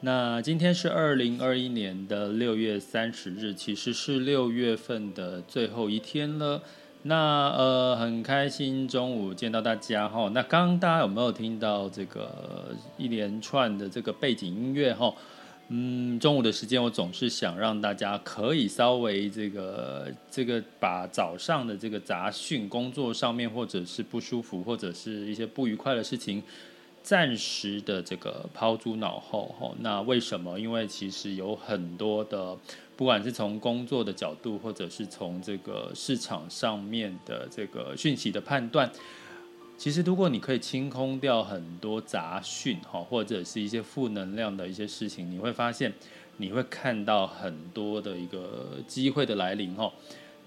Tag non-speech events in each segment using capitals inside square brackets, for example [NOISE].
那今天是二零二一年的六月三十日，其实是六月份的最后一天了。那呃，很开心中午见到大家哈。那刚刚大家有没有听到这个一连串的这个背景音乐哈？嗯，中午的时间我总是想让大家可以稍微这个这个把早上的这个杂讯、工作上面或者是不舒服或者是一些不愉快的事情。暂时的这个抛诸脑后，吼，那为什么？因为其实有很多的，不管是从工作的角度，或者是从这个市场上面的这个讯息的判断，其实如果你可以清空掉很多杂讯，哈，或者是一些负能量的一些事情，你会发现，你会看到很多的一个机会的来临，哈。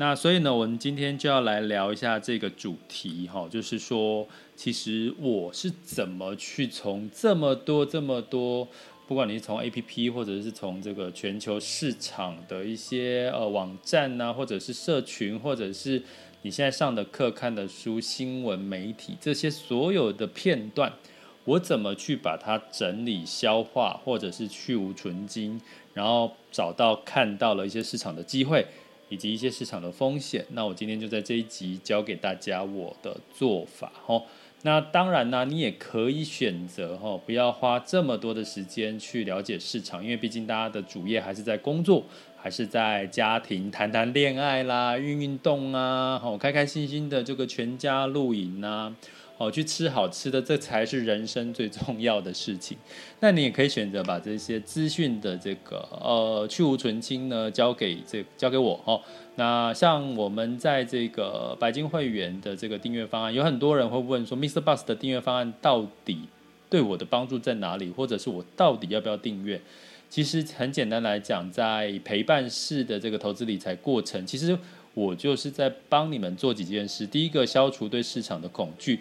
那所以呢，我们今天就要来聊一下这个主题哈，就是说，其实我是怎么去从这么多这么多，不管你是从 APP 或者是从这个全球市场的一些呃网站呐，或者是社群，或者是你现在上的课、看的书、新闻媒体这些所有的片段，我怎么去把它整理、消化，或者是去芜存菁，然后找到看到了一些市场的机会。以及一些市场的风险，那我今天就在这一集教给大家我的做法吼。那当然呢，你也可以选择吼，不要花这么多的时间去了解市场，因为毕竟大家的主业还是在工作，还是在家庭谈谈恋爱啦、运运动啊，好，开开心心的这个全家露营啊。哦，去吃好吃的，这才是人生最重要的事情。那你也可以选择把这些资讯的这个呃去芜存菁呢，交给这交给我哦。那像我们在这个白金会员的这个订阅方案，有很多人会问说，Mr. Bus 的订阅方案到底对我的帮助在哪里？或者是我到底要不要订阅？其实很简单来讲，在陪伴式的这个投资理财过程，其实我就是在帮你们做几件事。第一个，消除对市场的恐惧。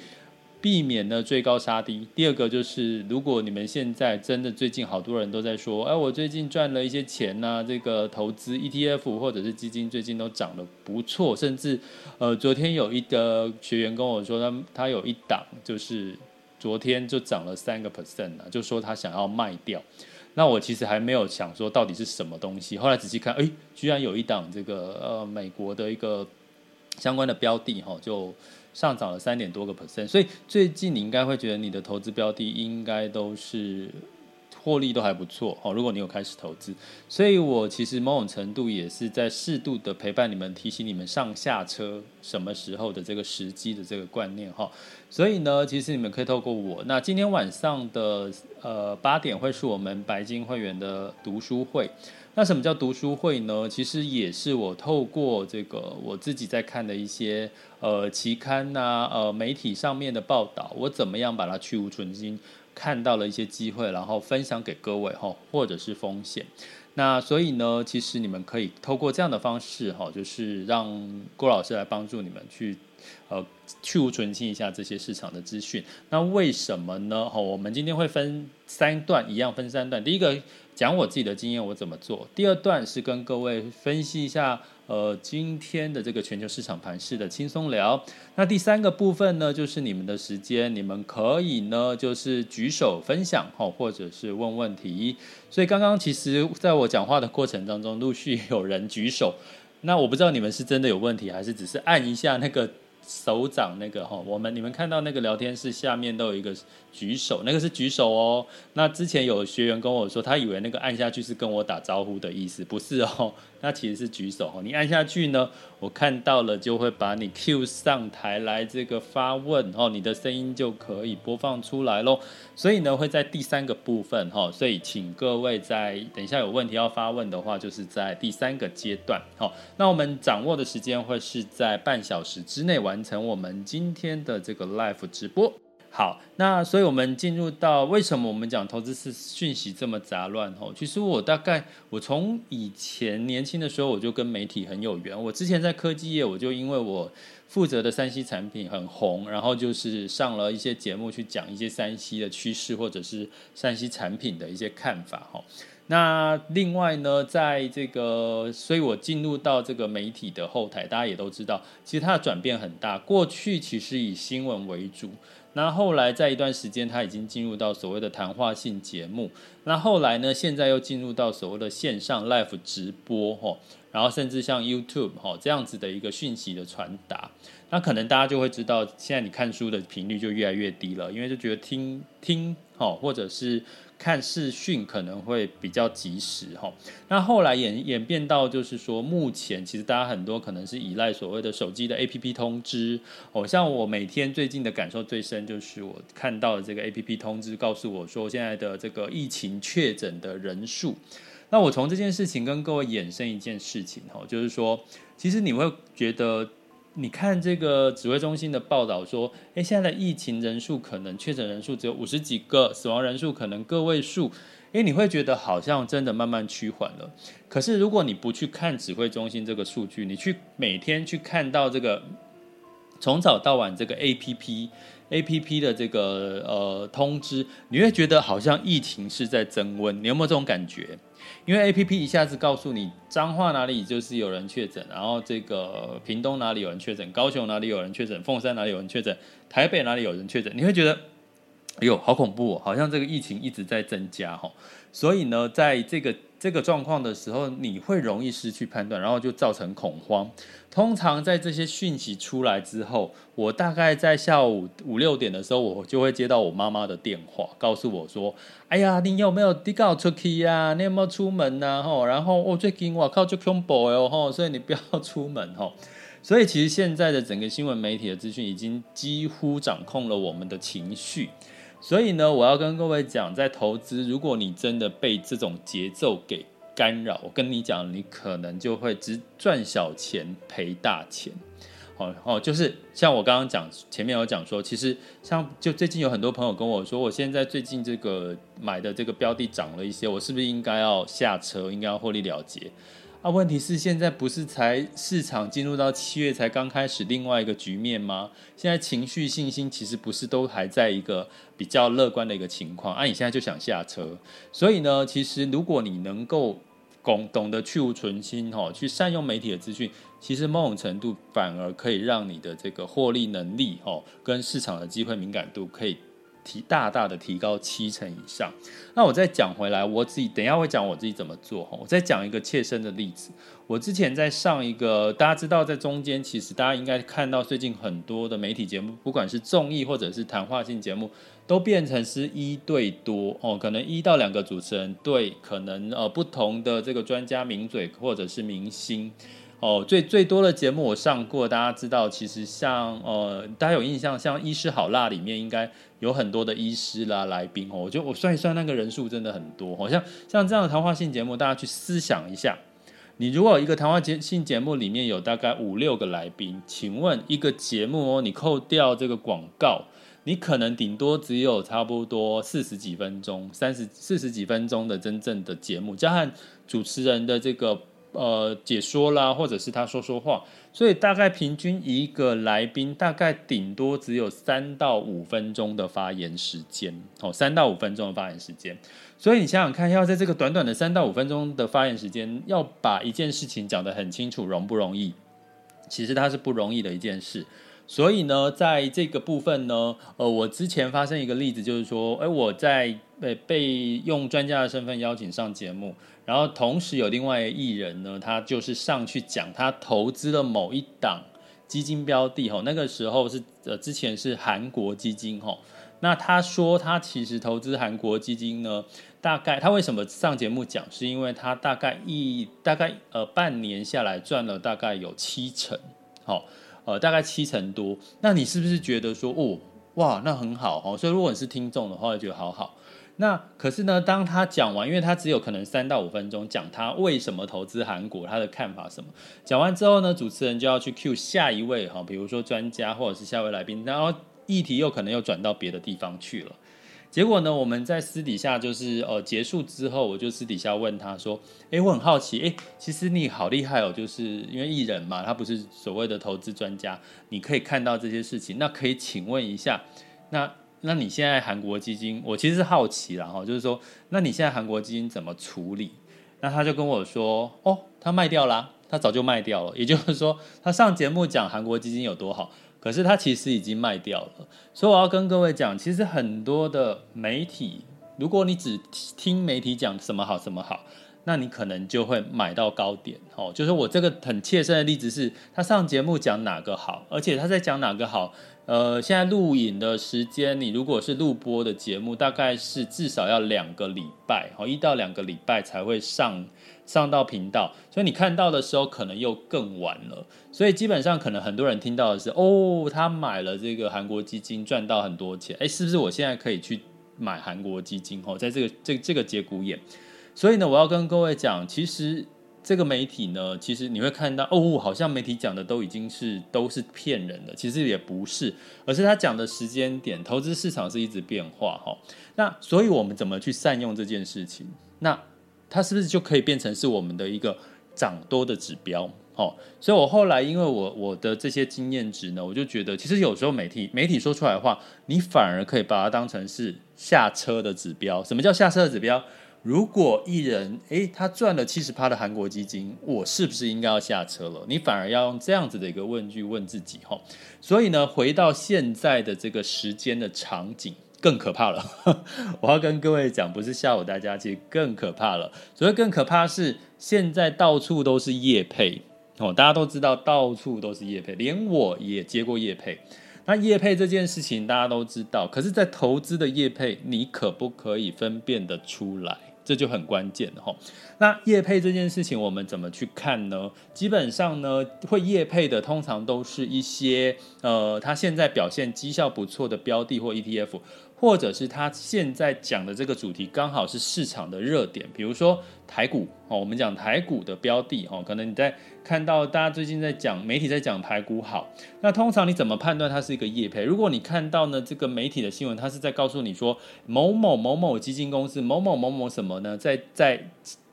避免呢追高杀低。第二个就是，如果你们现在真的最近好多人都在说，哎，我最近赚了一些钱呐、啊，这个投资 ETF 或者是基金最近都涨得不错，甚至呃，昨天有一个学员跟我说，他他有一档就是昨天就涨了三个 percent 啊，就说他想要卖掉。那我其实还没有想说到底是什么东西，后来仔细看，哎，居然有一档这个呃美国的一个相关的标的哈，就。上涨了三点多个 percent，所以最近你应该会觉得你的投资标的应该都是获利都还不错哦。如果你有开始投资，所以我其实某种程度也是在适度的陪伴你们，提醒你们上下车什么时候的这个时机的这个观念哈。所以呢，其实你们可以透过我，那今天晚上的呃八点会是我们白金会员的读书会。那什么叫读书会呢？其实也是我透过这个我自己在看的一些呃期刊呐、呃媒体上面的报道，我怎么样把它去无存菁，看到了一些机会，然后分享给各位哈，或者是风险。那所以呢，其实你们可以透过这样的方式哈，就是让郭老师来帮助你们去呃去无存菁一下这些市场的资讯。那为什么呢？哈，我们今天会分三段，一样分三段。第一个。讲我自己的经验，我怎么做。第二段是跟各位分析一下，呃，今天的这个全球市场盘势的轻松聊。那第三个部分呢，就是你们的时间，你们可以呢，就是举手分享哈，或者是问问题。所以刚刚其实在我讲话的过程当中，陆续有人举手。那我不知道你们是真的有问题，还是只是按一下那个手掌那个哈，我们你们看到那个聊天室下面都有一个举手，那个是举手哦。那之前有学员跟我说，他以为那个按下去是跟我打招呼的意思，不是哦，那其实是举手哦。你按下去呢，我看到了就会把你 cue 上台来这个发问哦，你的声音就可以播放出来喽。所以呢，会在第三个部分哈，所以请各位在等一下有问题要发问的话，就是在第三个阶段。哦，那我们掌握的时间会是在半小时之内完成我们今天的这个 live 直播。好，那所以我们进入到为什么我们讲投资是讯息这么杂乱？哦，其实我大概我从以前年轻的时候我就跟媒体很有缘。我之前在科技业，我就因为我负责的 3C 产品很红，然后就是上了一些节目去讲一些 3C 的趋势或者是 3C 产品的一些看法。哈，那另外呢，在这个，所以我进入到这个媒体的后台，大家也都知道，其实它的转变很大。过去其实以新闻为主。那后来在一段时间，他已经进入到所谓的谈话性节目。那后来呢，现在又进入到所谓的线上 live 直播，吼，然后甚至像 YouTube，吼，这样子的一个讯息的传达。那可能大家就会知道，现在你看书的频率就越来越低了，因为就觉得听听，吼，或者是。看视讯可能会比较及时哈，那后来演演变到就是说，目前其实大家很多可能是依赖所谓的手机的 APP 通知哦，像我每天最近的感受最深就是我看到的这个 APP 通知告诉我说现在的这个疫情确诊的人数，那我从这件事情跟各位衍生一件事情哈，就是说其实你会觉得。你看这个指挥中心的报道说，诶，现在的疫情人数可能确诊人数只有五十几个，死亡人数可能个位数，诶，你会觉得好像真的慢慢趋缓了。可是如果你不去看指挥中心这个数据，你去每天去看到这个从早到晚这个 APP APP 的这个呃通知，你会觉得好像疫情是在增温。你有没有这种感觉？因为 A P P 一下子告诉你彰化哪里就是有人确诊，然后这个屏东哪里有人确诊，高雄哪里有人确诊，凤山哪里有人确诊，台北哪里有人确诊，你会觉得，哎呦，好恐怖哦，好像这个疫情一直在增加哈。所以呢，在这个这个状况的时候，你会容易失去判断，然后就造成恐慌。通常在这些讯息出来之后，我大概在下午五六点的时候，我就会接到我妈妈的电话，告诉我说：“哎呀，你有没有提高出去呀？你有没有出门呐？吼，然后我最近我靠就恐怖哦，吼，所以你不要出门吼。所以其实现在的整个新闻媒体的资讯已经几乎掌控了我们的情绪。所以呢，我要跟各位讲，在投资，如果你真的被这种节奏给干扰，我跟你讲，你可能就会只赚小钱赔大钱。哦哦，就是像我刚刚讲，前面有讲说，其实像就最近有很多朋友跟我说，我现在最近这个买的这个标的涨了一些，我是不是应该要下车，应该要获利了结？啊，问题是现在不是才市场进入到七月才刚开始另外一个局面吗？现在情绪信心其实不是都还在一个比较乐观的一个情况啊？你现在就想下车，所以呢，其实如果你能够。懂懂得去芜存菁，哈，去善用媒体的资讯，其实某种程度反而可以让你的这个获利能力，哈，跟市场的机会敏感度可以提大大的提高七成以上。那我再讲回来，我自己等一下会讲我自己怎么做，哈，我再讲一个切身的例子。我之前在上一个，大家知道，在中间其实大家应该看到最近很多的媒体节目，不管是综艺或者是谈话性节目，都变成是一对多哦，可能一到两个主持人对，可能呃不同的这个专家名嘴或者是明星哦，最最多的节目我上过，大家知道，其实像呃大家有印象，像《医师好辣》里面应该有很多的医师啦来宾哦，我就我算一算那个人数真的很多，好像像这样的谈话性节目，大家去思想一下。你如果一个谈话节性节目里面有大概五六个来宾，请问一个节目哦，你扣掉这个广告，你可能顶多只有差不多四十几分钟、三十四十几分钟的真正的节目，加上主持人的这个呃解说啦，或者是他说说话，所以大概平均一个来宾大概顶多只有三到五分钟的发言时间哦，三到五分钟的发言时间。所以你想想看，要在这个短短的三到五分钟的发言时间，要把一件事情讲得很清楚，容不容易？其实它是不容易的一件事。所以呢，在这个部分呢，呃，我之前发生一个例子，就是说，哎，我在被被用专家的身份邀请上节目，然后同时有另外一个艺人呢，他就是上去讲他投资了某一档基金标的哈，那个时候是呃之前是韩国基金哈。那他说他其实投资韩国基金呢，大概他为什么上节目讲，是因为他大概一大概呃半年下来赚了大概有七成，好呃大概七成多。那你是不是觉得说哦哇那很好哦？所以如果你是听众的话，就觉得好好。那可是呢，当他讲完，因为他只有可能三到五分钟讲他为什么投资韩国，他的看法什么。讲完之后呢，主持人就要去 cue 下一位哈，比如说专家或者是下位来宾，然后议题又可能又转到别的地方去了。结果呢，我们在私底下就是呃结束之后，我就私底下问他说：“诶，我很好奇，诶，其实你好厉害哦，就是因为艺人嘛，他不是所谓的投资专家，你可以看到这些事情，那可以请问一下，那？”那你现在韩国基金，我其实是好奇啦哈，就是说，那你现在韩国基金怎么处理？那他就跟我说，哦，他卖掉啦，他早就卖掉了。也就是说，他上节目讲韩国基金有多好，可是他其实已经卖掉了。所以我要跟各位讲，其实很多的媒体，如果你只听媒体讲什么好什么好，那你可能就会买到高点哦。就是我这个很切身的例子是，他上节目讲哪个好，而且他在讲哪个好。呃，现在录影的时间，你如果是录播的节目，大概是至少要两个礼拜，哦，一到两个礼拜才会上上到频道，所以你看到的时候可能又更晚了。所以基本上可能很多人听到的是，哦，他买了这个韩国基金赚到很多钱，哎，是不是我现在可以去买韩国基金？哦，在这个这这个节骨眼，所以呢，我要跟各位讲，其实。这个媒体呢，其实你会看到哦，好像媒体讲的都已经是都是骗人的，其实也不是，而是他讲的时间点，投资市场是一直变化哈。那所以我们怎么去善用这件事情？那它是不是就可以变成是我们的一个涨多的指标？哦，所以我后来因为我我的这些经验值呢，我就觉得其实有时候媒体媒体说出来的话，你反而可以把它当成是下车的指标。什么叫下车的指标？如果艺人诶，他赚了七十趴的韩国基金，我是不是应该要下车了？你反而要用这样子的一个问句问自己吼。所以呢，回到现在的这个时间的场景，更可怕了。[LAUGHS] 我要跟各位讲，不是吓唬大家，其实更可怕了。所以更可怕是现在到处都是业配哦，大家都知道到处都是业配，连我也接过业配。那业配这件事情大家都知道，可是，在投资的业配，你可不可以分辨得出来？这就很关键哈。那业配这件事情，我们怎么去看呢？基本上呢，会业配的通常都是一些呃，他现在表现绩效不错的标的或 ETF。或者是他现在讲的这个主题刚好是市场的热点，比如说台股哦，我们讲台股的标的哦，可能你在看到大家最近在讲媒体在讲台股好，那通常你怎么判断它是一个业配？如果你看到呢这个媒体的新闻，它是在告诉你说某某某某基金公司某某某某什么呢，在在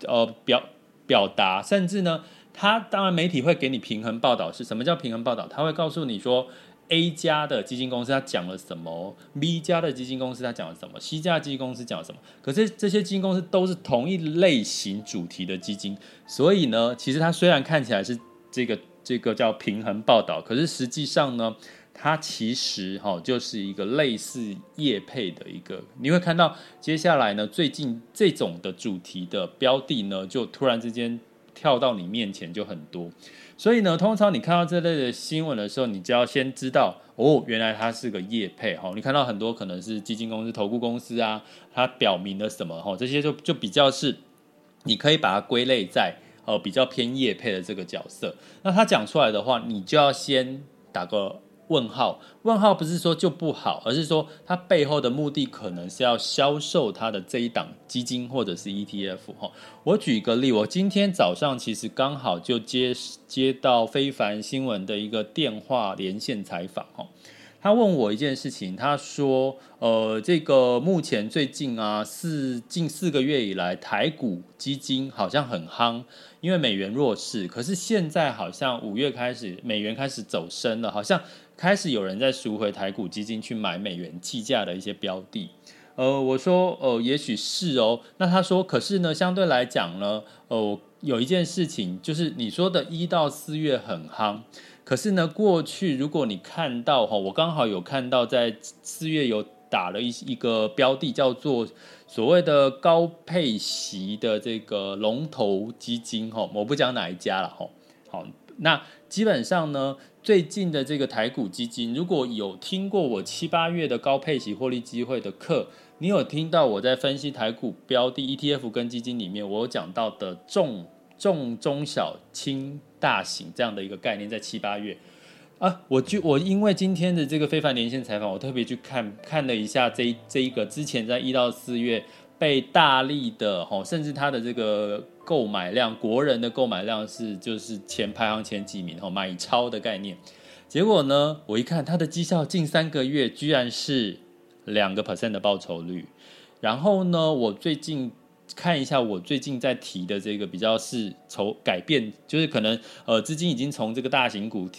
呃表表达，甚至呢，它当然媒体会给你平衡报道，是什么叫平衡报道？它会告诉你说。A 家的基金公司他讲了什么？B 家的基金公司他讲了什么？C 家基金公司讲了什么？可是这些基金公司都是同一类型主题的基金，所以呢，其实它虽然看起来是这个这个叫平衡报道，可是实际上呢，它其实哈就是一个类似业配的一个。你会看到接下来呢，最近这种的主题的标的呢，就突然之间跳到你面前就很多。所以呢，通常你看到这类的新闻的时候，你就要先知道哦，原来它是个业配哈。你看到很多可能是基金公司、投顾公司啊，它表明了什么哈？这些就就比较是，你可以把它归类在呃比较偏业配的这个角色。那它讲出来的话，你就要先打个。问号，问号不是说就不好，而是说它背后的目的可能是要销售它的这一档基金或者是 ETF 哈。我举一个例，我今天早上其实刚好就接接到非凡新闻的一个电话连线采访哈。他问我一件事情，他说，呃，这个目前最近啊四近四个月以来，台股基金好像很夯，因为美元弱势，可是现在好像五月开始美元开始走升了，好像。开始有人在赎回台股基金去买美元计价的一些标的，呃，我说，呃，也许是哦。那他说，可是呢，相对来讲呢，呃，有一件事情就是你说的一到四月很夯，可是呢，过去如果你看到哈，我刚好有看到在四月有打了一一个标的，叫做所谓的高配息的这个龙头基金哈，我不讲哪一家了哈。好，那基本上呢。最近的这个台股基金，如果有听过我七八月的高配息获利机会的课，你有听到我在分析台股标的 ETF 跟基金里面，我有讲到的重重中小轻大型这样的一个概念，在七八月。啊，我就我因为今天的这个非凡连线采访，我特别去看看了一下这一这一个之前在一到四月被大力的吼，甚至它的这个购买量，国人的购买量是就是前排行前几名吼，买超的概念，结果呢，我一看它的绩效近三个月居然是两个 percent 的报酬率，然后呢，我最近。看一下我最近在提的这个比较是筹改变，就是可能呃资金已经从这个大型股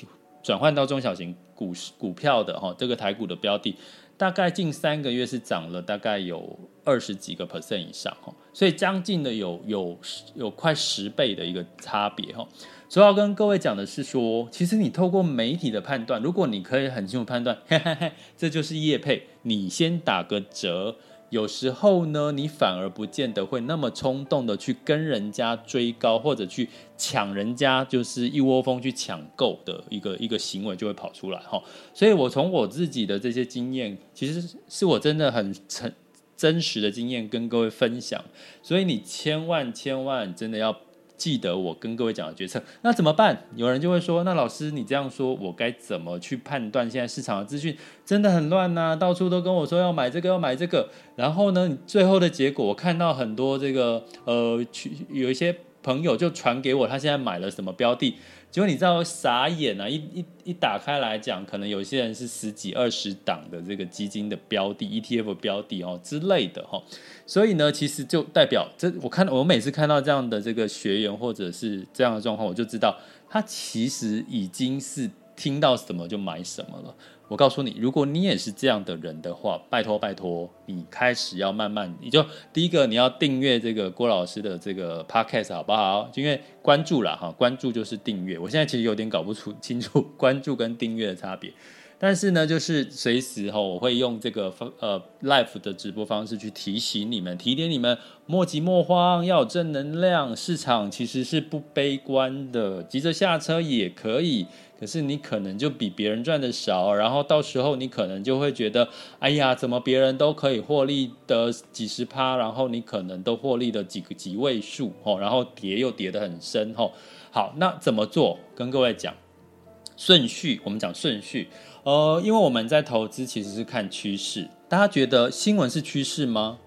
转换到中小型股股票的哈，这个台股的标的，大概近三个月是涨了大概有二十几个 percent 以上哈，所以将近的有有有快十倍的一个差别哈。所要跟各位讲的是说，其实你透过媒体的判断，如果你可以很清楚判断，嘿嘿嘿，这就是叶配，你先打个折。有时候呢，你反而不见得会那么冲动的去跟人家追高，或者去抢人家，就是一窝蜂去抢购的一个一个行为就会跑出来哈。所以我从我自己的这些经验，其实是我真的很真真实的经验跟各位分享。所以你千万千万真的要。记得我跟各位讲的决策，那怎么办？有人就会说，那老师你这样说，我该怎么去判断现在市场的资讯真的很乱呐？到处都跟我说要买这个要买这个，然后呢，最后的结果我看到很多这个呃，去有一些朋友就传给我，他现在买了什么标的。结果你知道傻眼啊！一一一打开来讲，可能有些人是十几二十档的这个基金的标的、ETF 标的哦之类的哈，所以呢，其实就代表这我看我每次看到这样的这个学员或者是这样的状况，我就知道他其实已经是听到什么就买什么了。我告诉你，如果你也是这样的人的话，拜托拜托，你开始要慢慢，你就第一个你要订阅这个郭老师的这个 podcast 好不好？因为关注了哈，关注就是订阅。我现在其实有点搞不出清楚 [LAUGHS] 关注跟订阅的差别，但是呢，就是随时哈，我会用这个呃 live 的直播方式去提醒你们，提点你们莫急莫慌，要有正能量。市场其实是不悲观的，急着下车也可以。可是你可能就比别人赚的少，然后到时候你可能就会觉得，哎呀，怎么别人都可以获利的几十趴，然后你可能都获利的几个几位数，吼，然后跌又跌得很深，吼。好，那怎么做？跟各位讲顺序，我们讲顺序，呃，因为我们在投资其实是看趋势，大家觉得新闻是趋势吗？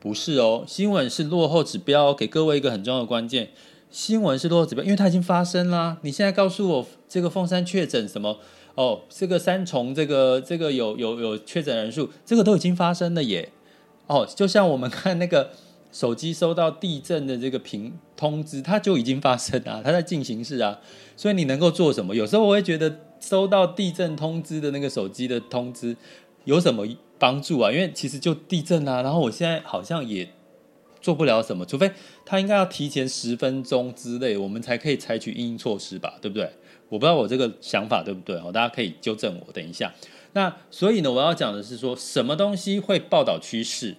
不是哦，新闻是落后指标。给各位一个很重要的关键。新闻是落后指标，因为它已经发生啦。你现在告诉我这个凤山确诊什么？哦，这个三重这个这个有有有确诊人数，这个都已经发生了耶。哦，就像我们看那个手机收到地震的这个屏通知，它就已经发生啊，它在进行式啊。所以你能够做什么？有时候我会觉得收到地震通知的那个手机的通知有什么帮助啊？因为其实就地震啊，然后我现在好像也。做不了什么，除非他应该要提前十分钟之内，我们才可以采取因应措施吧，对不对？我不知道我这个想法对不对哦，大家可以纠正我。等一下，那所以呢，我要讲的是说什么东西会报道趋势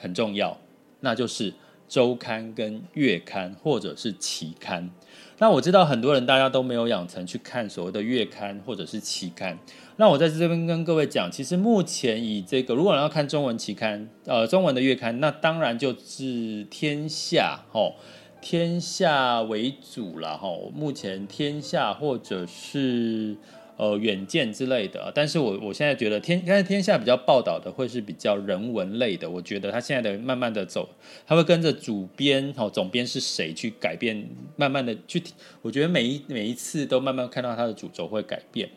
很重要，那就是周刊跟月刊或者是期刊。那我知道很多人大家都没有养成去看所谓的月刊或者是期刊。那我在这边跟各位讲，其实目前以这个，如果要看中文期刊，呃，中文的月刊，那当然就是天下吼，天下为主了吼。目前天下或者是呃远见之类的，但是我我现在觉得天，但是天下比较报道的会是比较人文类的。我觉得他现在的慢慢的走，他会跟着主编哦，总编是谁去改变，慢慢的去，我觉得每一每一次都慢慢看到他的主轴会改变。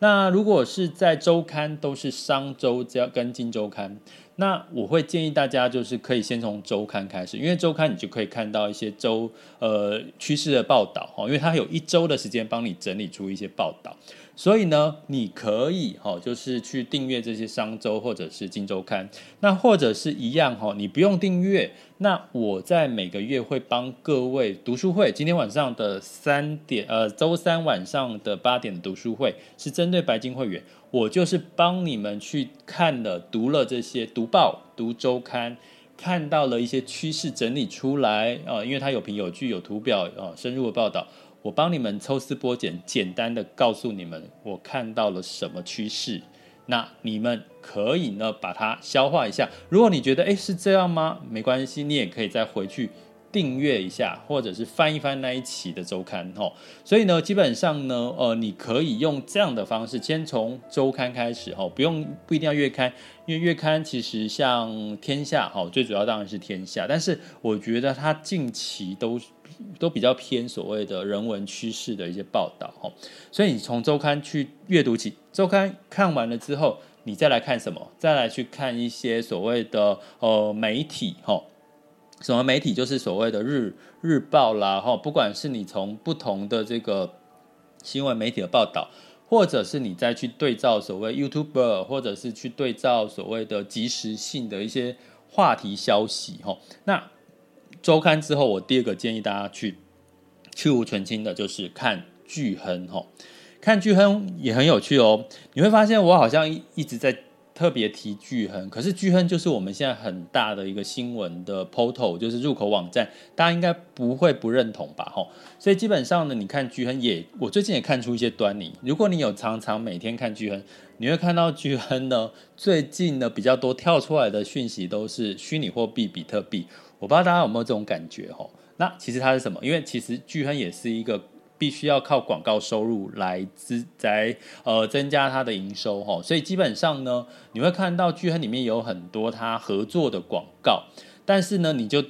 那如果是在周刊，都是商周加跟金周刊，那我会建议大家就是可以先从周刊开始，因为周刊你就可以看到一些周呃趋势的报道哈，因为它有一周的时间帮你整理出一些报道。所以呢，你可以哈，就是去订阅这些商周或者是金周刊，那或者是一样哈，你不用订阅。那我在每个月会帮各位读书会，今天晚上的三点，呃，周三晚上的八点读书会是针对白金会员，我就是帮你们去看了、读了这些读报、读周刊，看到了一些趋势整理出来啊，因为它有凭有据、有图表啊，深入的报道。我帮你们抽丝剥茧，简单的告诉你们我看到了什么趋势。那你们可以呢把它消化一下。如果你觉得诶是这样吗？没关系，你也可以再回去。订阅一下，或者是翻一翻那一期的周刊吼，所以呢，基本上呢，呃，你可以用这样的方式，先从周刊开始吼，不用不一定要月刊，因为月刊其实像天下吼，最主要当然是天下，但是我觉得它近期都都比较偏所谓的人文趋势的一些报道，所以你从周刊去阅读起，周刊看完了之后，你再来看什么？再来去看一些所谓的呃媒体吼。什么媒体就是所谓的日日报啦，哈，不管是你从不同的这个新闻媒体的报道，或者是你再去对照所谓 YouTuber，或者是去对照所谓的即时性的一些话题消息，哈，那周刊之后，我第二个建议大家去去芜存菁的，就是看巨亨，哈，看巨亨也很有趣哦，你会发现我好像一直在。特别提巨亨，可是巨亨就是我们现在很大的一个新闻的 portal，就是入口网站，大家应该不会不认同吧？吼，所以基本上呢，你看巨亨也，我最近也看出一些端倪。如果你有常常每天看巨亨，你会看到巨亨呢，最近呢比较多跳出来的讯息都是虚拟货币比特币，我不知道大家有没有这种感觉？吼，那其实它是什么？因为其实巨亨也是一个。必须要靠广告收入来支来呃增加它的营收哈，所以基本上呢，你会看到巨亨里面有很多它合作的广告，但是呢，你就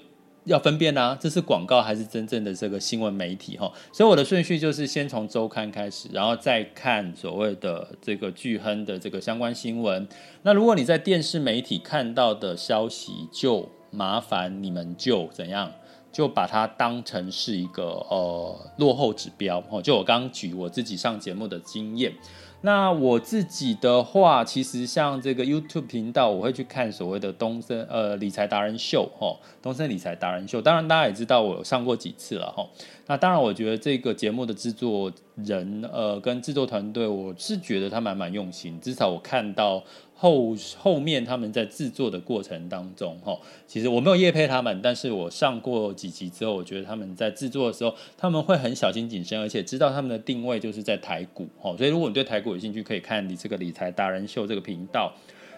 要分辨啊，这是广告还是真正的这个新闻媒体哈。所以我的顺序就是先从周刊开始，然后再看所谓的这个巨亨的这个相关新闻。那如果你在电视媒体看到的消息，就麻烦你们就怎样？就把它当成是一个呃落后指标哦。就我刚举我自己上节目的经验，那我自己的话，其实像这个 YouTube 频道，我会去看所谓的东森呃理财达人秀哦，东森理财达人秀。当然大家也知道我有上过几次了哈。那当然我觉得这个节目的制作人呃跟制作团队，我是觉得他们蛮用心，至少我看到。后后面他们在制作的过程当中，哈，其实我没有业配他们，但是我上过几集之后，我觉得他们在制作的时候，他们会很小心谨慎，而且知道他们的定位就是在台股，哈，所以如果你对台股有兴趣，可以看你这个理财达人秀这个频道。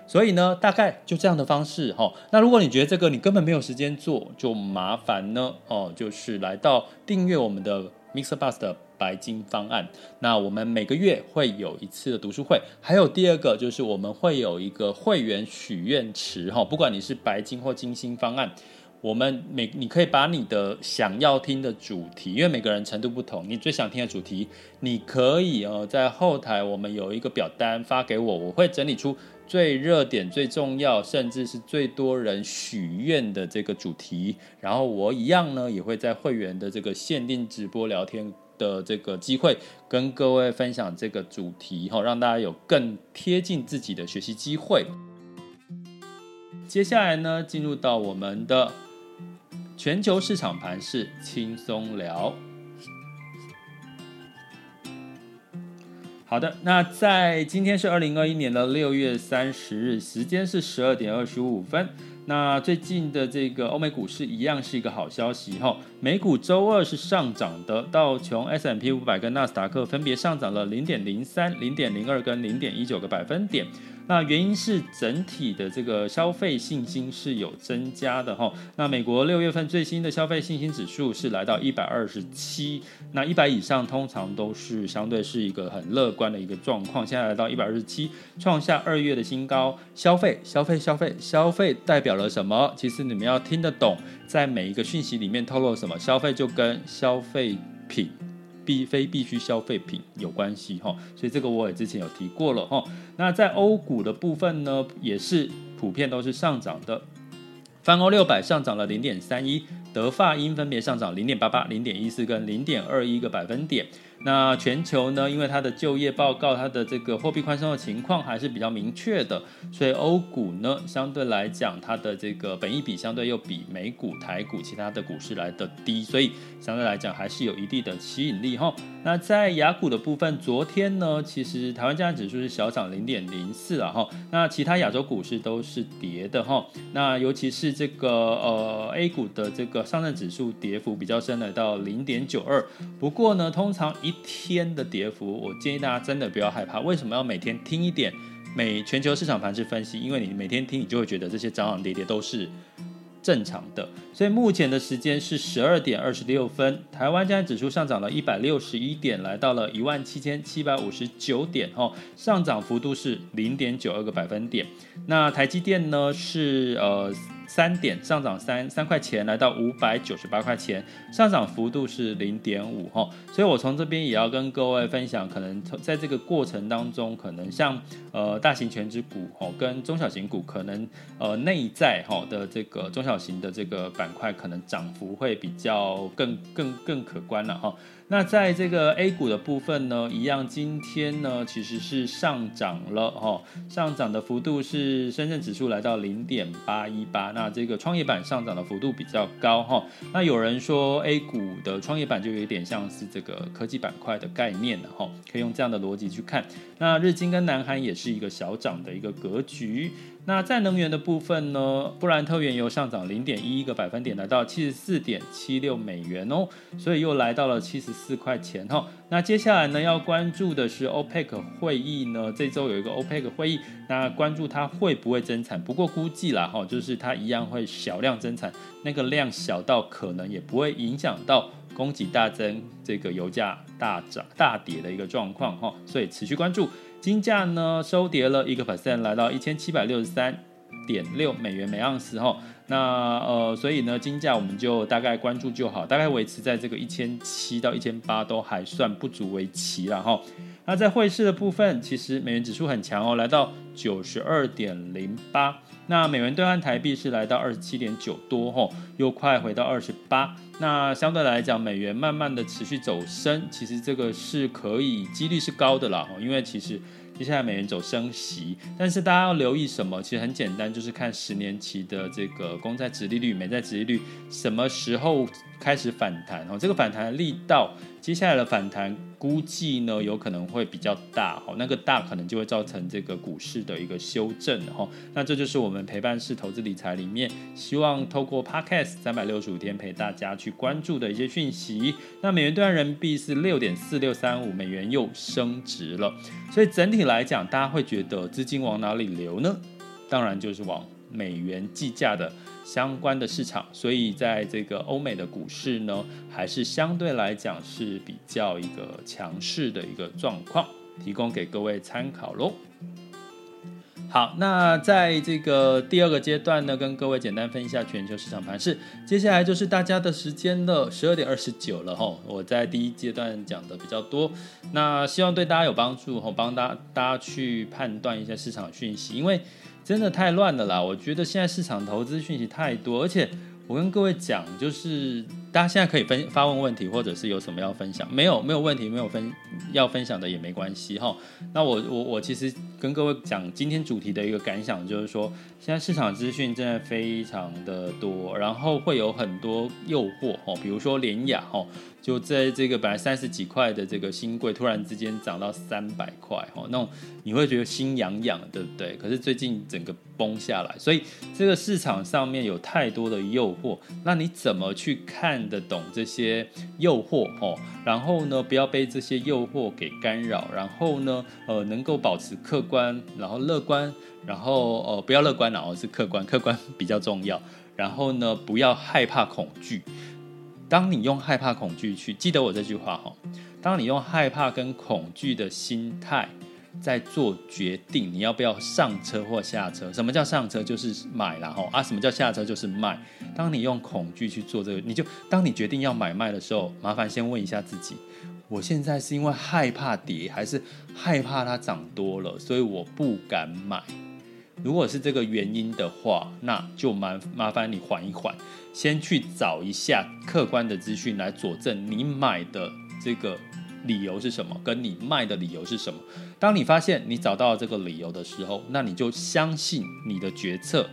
所以呢，大概就这样的方式，哈。那如果你觉得这个你根本没有时间做，就麻烦呢，哦，就是来到订阅我们的 MixerBox 的。白金方案，那我们每个月会有一次的读书会，还有第二个就是我们会有一个会员许愿池哈，不管你是白金或金星方案，我们每你可以把你的想要听的主题，因为每个人程度不同，你最想听的主题，你可以呃在后台我们有一个表单发给我，我会整理出最热点、最重要，甚至是最多人许愿的这个主题，然后我一样呢也会在会员的这个限定直播聊天。的这个机会跟各位分享这个主题哈，让大家有更贴近自己的学习机会。接下来呢，进入到我们的全球市场盘势轻松聊。好的，那在今天是二零二一年的六月三十日，时间是十二点二十五分。那最近的这个欧美股市一样是一个好消息哈，美股周二是上涨的，道琼 S M P 五百跟纳斯达克分别上涨了零点零三、零点零二跟零点一九个百分点。那原因是整体的这个消费信心是有增加的哈。那美国六月份最新的消费信心指数是来到一百二十七，那一百以上通常都是相对是一个很乐观的一个状况。现在来到一百二十七，创下二月的新高。消费，消费，消费，消费代表了什么？其实你们要听得懂，在每一个讯息里面透露什么。消费就跟消费品。必非必需消费品有关系哈，所以这个我也之前有提过了哈。那在欧股的部分呢，也是普遍都是上涨的。泛欧六百上涨了零点三一，德法英分别上涨零点八八、零点一四跟零点二一个百分点。那全球呢，因为它的就业报告，它的这个货币宽松的情况还是比较明确的，所以欧股呢，相对来讲，它的这个本益比相对又比美股、台股其他的股市来的低，所以相对来讲还是有一定的吸引力哈。那在亚股的部分，昨天呢，其实台湾加权指数是小涨零点零四啊哈，那其他亚洲股市都是跌的哈。那尤其是这个呃 A 股的这个上证指数跌幅比较深，来到零点九二。不过呢，通常一天的跌幅，我建议大家真的不要害怕。为什么要每天听一点每全球市场盘势分析？因为你每天听，你就会觉得这些涨涨跌跌都是正常的。所以目前的时间是十二点二十六分，台湾加权指数上涨了一百六十一点，来到了一万七千七百五十九点，哦，上涨幅度是零点九二个百分点。那台积电呢是呃。三点上涨三三块钱，来到五百九十八块钱，上涨幅度是零点五哈，所以我从这边也要跟各位分享，可能在这个过程当中，可能像呃大型权值股哈跟中小型股，可能呃内在哈的这个中小型的这个板块，可能涨幅会比较更更更可观了哈。那在这个 A 股的部分呢，一样，今天呢其实是上涨了哈，上涨的幅度是深圳指数来到零点八一八，那这个创业板上涨的幅度比较高哈。那有人说 A 股的创业板就有点像是这个科技板块的概念了哈，可以用这样的逻辑去看。那日经跟南韩也是一个小涨的一个格局。那在能源的部分呢，布兰特原油上涨零点一一个百分点，来到七十四点七六美元哦，所以又来到了七十四块钱哈。那接下来呢，要关注的是 OPEC 会议呢，这周有一个 OPEC 会议，那关注它会不会增产，不过估计啦哈，就是它一样会小量增产，那个量小到可能也不会影响到供给大增，这个油价大涨大跌的一个状况哈，所以持续关注。金价呢收跌了一个 percent，来到一千七百六十三点六美元每盎司哈。那呃，所以呢，金价我们就大概关注就好，大概维持在这个一千七到一千八都还算不足为奇了哈。那在汇市的部分，其实美元指数很强哦，来到九十二点零八。那美元兑换台币是来到二十七点九多吼，又快回到二十八。那相对来讲，美元慢慢的持续走升，其实这个是可以，几率是高的啦。因为其实接下来美元走升息，但是大家要留意什么？其实很简单，就是看十年期的这个公债殖利率、美债殖利率什么时候开始反弹哦。这个反弹的力道，接下来的反弹。估计呢有可能会比较大哈，那个大可能就会造成这个股市的一个修正哈。那这就是我们陪伴式投资理财里面，希望透过 Podcast 三百六十五天陪大家去关注的一些讯息。那美元兑换人民币是六点四六三五，美元又升值了。所以整体来讲，大家会觉得资金往哪里流呢？当然就是往美元计价的。相关的市场，所以在这个欧美的股市呢，还是相对来讲是比较一个强势的一个状况，提供给各位参考喽。好，那在这个第二个阶段呢，跟各位简单分一下全球市场盘势。接下来就是大家的时间了，十二点二十九了哈。我在第一阶段讲的比较多，那希望对大家有帮助哈，帮大大家去判断一些市场讯息，因为。真的太乱了啦！我觉得现在市场投资讯息太多，而且我跟各位讲，就是大家现在可以分发问问题，或者是有什么要分享，没有没有问题，没有分要分享的也没关系哈。那我我我其实跟各位讲今天主题的一个感想，就是说现在市场资讯真的非常的多，然后会有很多诱惑哈，比如说联亚哈。就在这个本来三十几块的这个新贵，突然之间涨到三百块，哦，那你会觉得心痒痒，对不对？可是最近整个崩下来，所以这个市场上面有太多的诱惑，那你怎么去看得懂这些诱惑？哦，然后呢，不要被这些诱惑给干扰，然后呢，呃，能够保持客观，然后乐观，然后呃，不要乐观，然后是客观，客观比较重要。然后呢，不要害怕恐惧。当你用害怕、恐惧去记得我这句话哈，当你用害怕跟恐惧的心态在做决定，你要不要上车或下车？什么叫上车？就是买了哈啊！什么叫下车？就是卖。当你用恐惧去做这个，你就当你决定要买卖的时候，麻烦先问一下自己：我现在是因为害怕跌，还是害怕它涨多了，所以我不敢买？如果是这个原因的话，那就麻麻烦你缓一缓。先去找一下客观的资讯来佐证你买的这个理由是什么，跟你卖的理由是什么。当你发现你找到了这个理由的时候，那你就相信你的决策。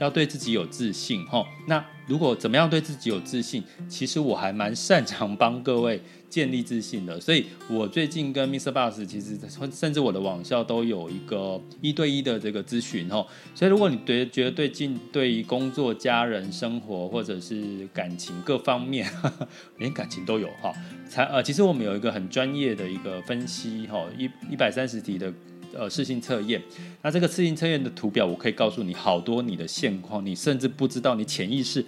要对自己有自信，哈。那如果怎么样对自己有自信？其实我还蛮擅长帮各位建立自信的。所以我最近跟 Mr. Boss，其实甚至我的网校都有一个一对一的这个咨询，哈。所以如果你对觉得对近对于工作、家人、生活或者是感情各方面，[LAUGHS] 连感情都有，哈。才呃，其实我们有一个很专业的一个分析，哈，一一百三十题的。呃，适性测验，那这个适性测验的图表，我可以告诉你好多你的现况，你甚至不知道你潜意识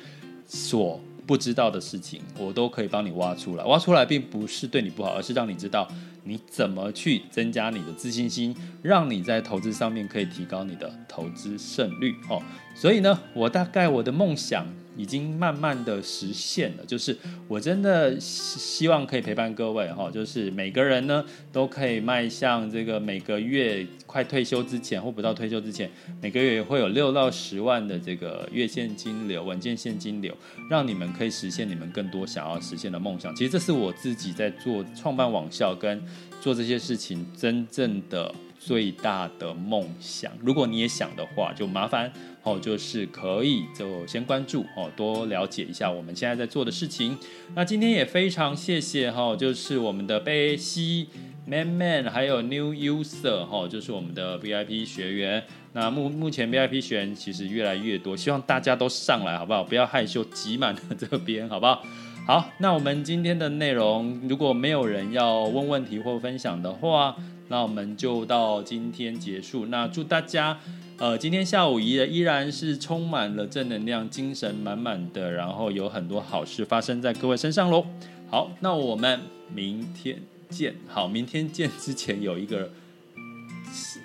所不知道的事情，我都可以帮你挖出来。挖出来并不是对你不好，而是让你知道你怎么去增加你的自信心，让你在投资上面可以提高你的投资胜率哦。所以呢，我大概我的梦想。已经慢慢的实现了，就是我真的希望可以陪伴各位哈，就是每个人呢都可以迈向这个每个月快退休之前或不到退休之前，每个月会有六到十万的这个月现金流、稳健现金流，让你们可以实现你们更多想要实现的梦想。其实这是我自己在做创办网校跟做这些事情真正的最大的梦想。如果你也想的话，就麻烦。哦，就是可以就先关注哦，多了解一下我们现在在做的事情。那今天也非常谢谢哈，就是我们的贝西 Man Man 还有 New User 哈，就是我们的 VIP 学员。那目目前 VIP 学员其实越来越多，希望大家都上来好不好？不要害羞，挤满了这边好不好？好，那我们今天的内容如果没有人要问问题或分享的话，那我们就到今天结束。那祝大家。呃，今天下午依依然是充满了正能量，精神满满的，然后有很多好事发生在各位身上喽。好，那我们明天见。好，明天见之前有一个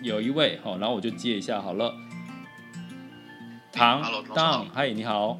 有一位，好，然后我就接一下好了。唐当，嗨，你好。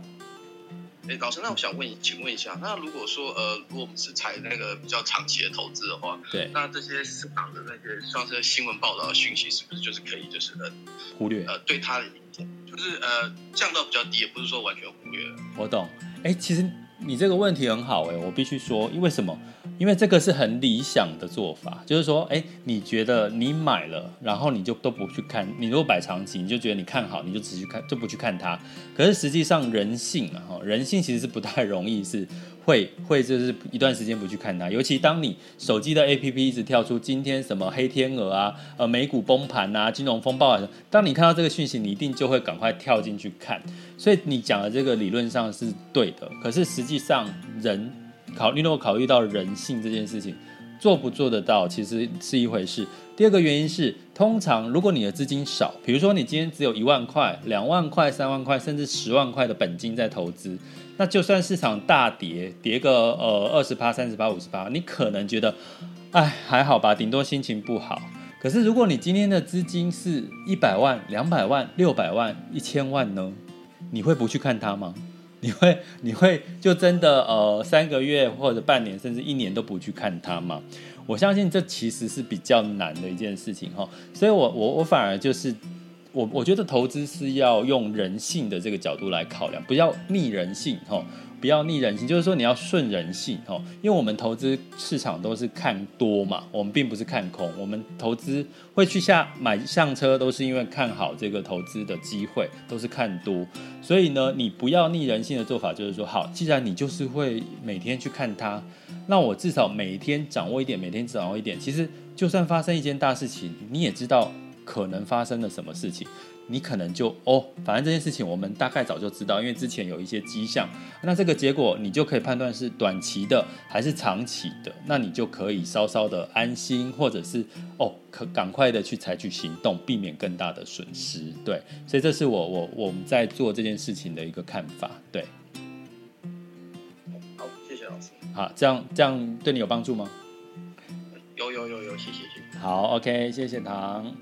哎，老师，那我想问，请问一下，那如果说，呃，如果我们是采那个比较长期的投资的话，对，那这些市场的那些像是新闻报道的讯息，是不是就是可以就是呃忽略？呃，对它的影响，就是呃降到比较低，也不是说完全忽略了。我懂。哎，其实你这个问题很好，哎，我必须说，因为什么？因为这个是很理想的做法，就是说，哎，你觉得你买了，然后你就都不去看，你如果摆长期，你就觉得你看好，你就只去看，就不去看它。可是实际上人性啊，人性其实是不太容易是会会就是一段时间不去看它。尤其当你手机的 APP 一直跳出今天什么黑天鹅啊，呃，美股崩盘啊，金融风暴啊，当你看到这个讯息，你一定就会赶快跳进去看。所以你讲的这个理论上是对的，可是实际上人。考虑，如果考虑到人性这件事情，做不做得到其实是一回事。第二个原因是，通常如果你的资金少，比如说你今天只有一万块、两万块、三万块，甚至十万块的本金在投资，那就算市场大跌，跌个呃二十趴、三十趴、五十趴，你可能觉得，哎，还好吧，顶多心情不好。可是如果你今天的资金是一百万、两百万、六百万、一千万呢？你会不去看它吗？你会你会就真的呃三个月或者半年甚至一年都不去看它吗？我相信这其实是比较难的一件事情哈，所以我我我反而就是我我觉得投资是要用人性的这个角度来考量，不要逆人性哈。不要逆人性，就是说你要顺人性哦，因为我们投资市场都是看多嘛，我们并不是看空。我们投资会去下买上车，都是因为看好这个投资的机会，都是看多。所以呢，你不要逆人性的做法就是说，好，既然你就是会每天去看它，那我至少每天掌握一点，每天掌握一点。其实就算发生一件大事情，你也知道可能发生了什么事情。你可能就哦，反正这件事情我们大概早就知道，因为之前有一些迹象，那这个结果你就可以判断是短期的还是长期的，那你就可以稍稍的安心，或者是哦，可赶快的去采取行动，避免更大的损失。对，所以这是我我我们在做这件事情的一个看法。对，好，谢谢老师。好，这样这样对你有帮助吗？有有有有，谢谢谢谢。好，OK，谢谢唐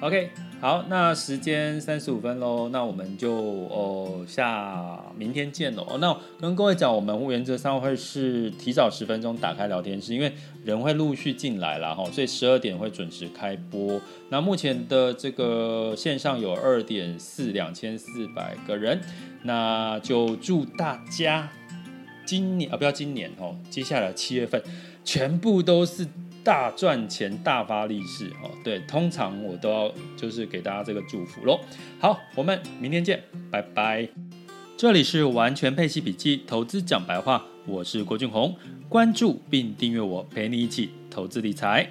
，OK。好，那时间三十五分喽，那我们就哦下明天见喽。那跟各位讲，我们原则上会是提早十分钟打开聊天室，因为人会陆续进来了哈，所以十二点会准时开播。那目前的这个线上有二点四两千四百个人，那就祝大家今年啊不要今年哦，接下来七月份全部都是。大赚钱、大发利市哦。对，通常我都要就是给大家这个祝福喽。好，我们明天见，拜拜。这里是完全配息笔记，投资讲白话，我是郭俊宏，关注并订阅我，陪你一起投资理财。